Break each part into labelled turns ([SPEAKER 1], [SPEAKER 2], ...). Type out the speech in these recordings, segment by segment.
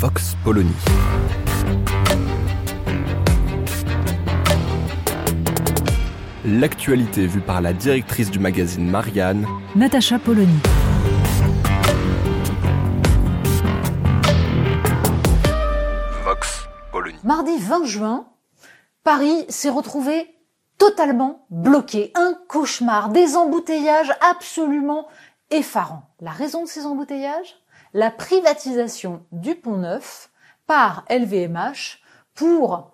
[SPEAKER 1] Vox Polony. L'actualité vue par la directrice du magazine Marianne,
[SPEAKER 2] Natacha Polony.
[SPEAKER 1] Vox Polony.
[SPEAKER 3] Mardi 20 juin, Paris s'est retrouvé totalement bloqué. Un cauchemar, des embouteillages absolument effarants. La raison de ces embouteillages? La privatisation du Pont Neuf par LVMH pour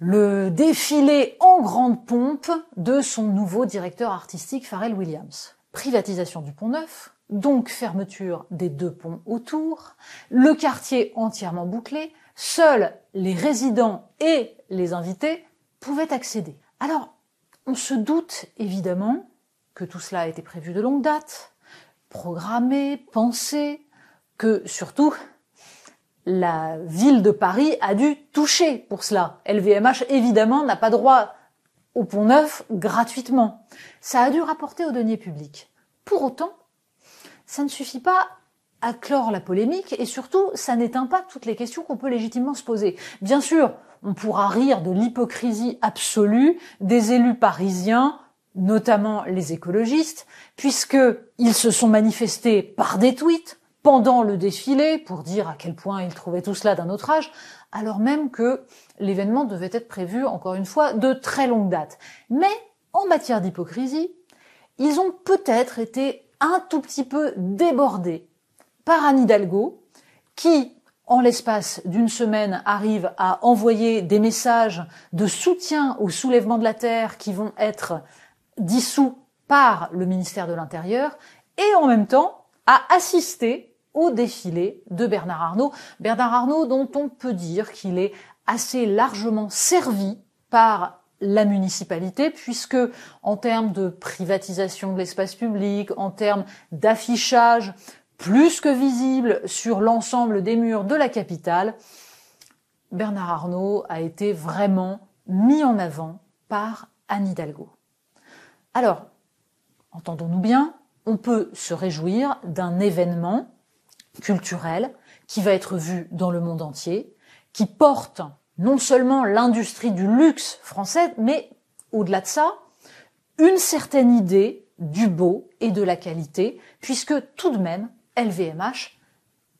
[SPEAKER 3] le défilé en grande pompe de son nouveau directeur artistique Pharrell Williams. Privatisation du Pont Neuf, donc fermeture des deux ponts autour, le quartier entièrement bouclé, seuls les résidents et les invités pouvaient accéder. Alors, on se doute évidemment que tout cela a été prévu de longue date, programmé, pensé, que surtout la ville de Paris a dû toucher pour cela. LVMH, évidemment, n'a pas droit au pont neuf gratuitement. Ça a dû rapporter au denier public. Pour autant, ça ne suffit pas à clore la polémique et surtout, ça n'éteint pas toutes les questions qu'on peut légitimement se poser. Bien sûr, on pourra rire de l'hypocrisie absolue des élus parisiens, notamment les écologistes, puisqu'ils se sont manifestés par des tweets, pendant le défilé pour dire à quel point ils trouvaient tout cela d'un autre âge, alors même que l'événement devait être prévu, encore une fois, de très longue date. Mais en matière d'hypocrisie, ils ont peut-être été un tout petit peu débordés par Anne Hidalgo, qui, en l'espace d'une semaine, arrive à envoyer des messages de soutien au soulèvement de la Terre qui vont être dissous par le ministère de l'Intérieur, et en même temps à assister au défilé de Bernard Arnault. Bernard Arnault dont on peut dire qu'il est assez largement servi par la municipalité puisque en termes de privatisation de l'espace public, en termes d'affichage plus que visible sur l'ensemble des murs de la capitale, Bernard Arnault a été vraiment mis en avant par Anne Hidalgo. Alors, entendons-nous bien, on peut se réjouir d'un événement culturel qui va être vu dans le monde entier, qui porte non seulement l'industrie du luxe français, mais au-delà de ça, une certaine idée du beau et de la qualité, puisque tout de même, LVMH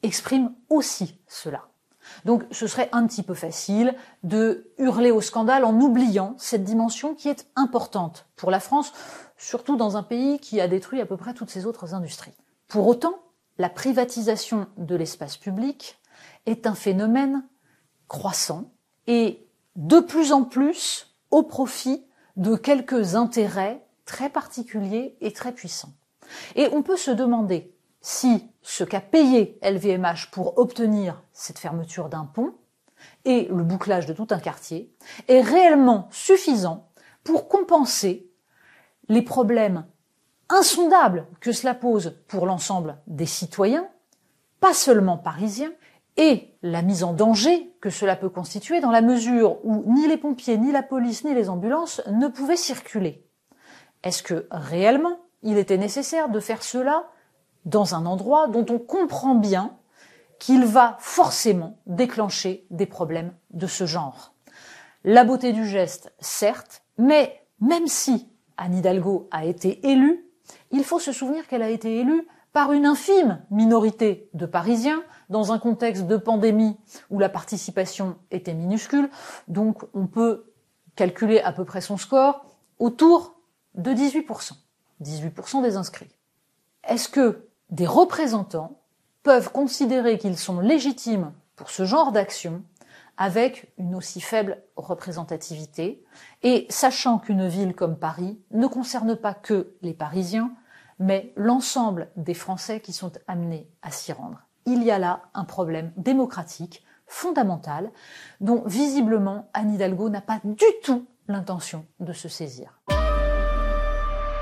[SPEAKER 3] exprime aussi cela. Donc ce serait un petit peu facile de hurler au scandale en oubliant cette dimension qui est importante pour la France, surtout dans un pays qui a détruit à peu près toutes ses autres industries. Pour autant, la privatisation de l'espace public est un phénomène croissant et de plus en plus au profit de quelques intérêts très particuliers et très puissants. Et on peut se demander si ce qu'a payé LVMH pour obtenir cette fermeture d'un pont et le bouclage de tout un quartier est réellement suffisant pour compenser les problèmes insondable que cela pose pour l'ensemble des citoyens, pas seulement parisiens, et la mise en danger que cela peut constituer dans la mesure où ni les pompiers, ni la police, ni les ambulances ne pouvaient circuler. Est-ce que réellement il était nécessaire de faire cela dans un endroit dont on comprend bien qu'il va forcément déclencher des problèmes de ce genre? La beauté du geste, certes, mais même si Anne Hidalgo a été élue, il faut se souvenir qu'elle a été élue par une infime minorité de Parisiens dans un contexte de pandémie où la participation était minuscule. Donc on peut calculer à peu près son score autour de 18%. 18% des inscrits. Est-ce que des représentants peuvent considérer qu'ils sont légitimes pour ce genre d'action avec une aussi faible représentativité et sachant qu'une ville comme Paris ne concerne pas que les Parisiens, mais l'ensemble des Français qui sont amenés à s'y rendre. Il y a là un problème démocratique fondamental dont visiblement Anne Hidalgo n'a pas du tout l'intention de se saisir.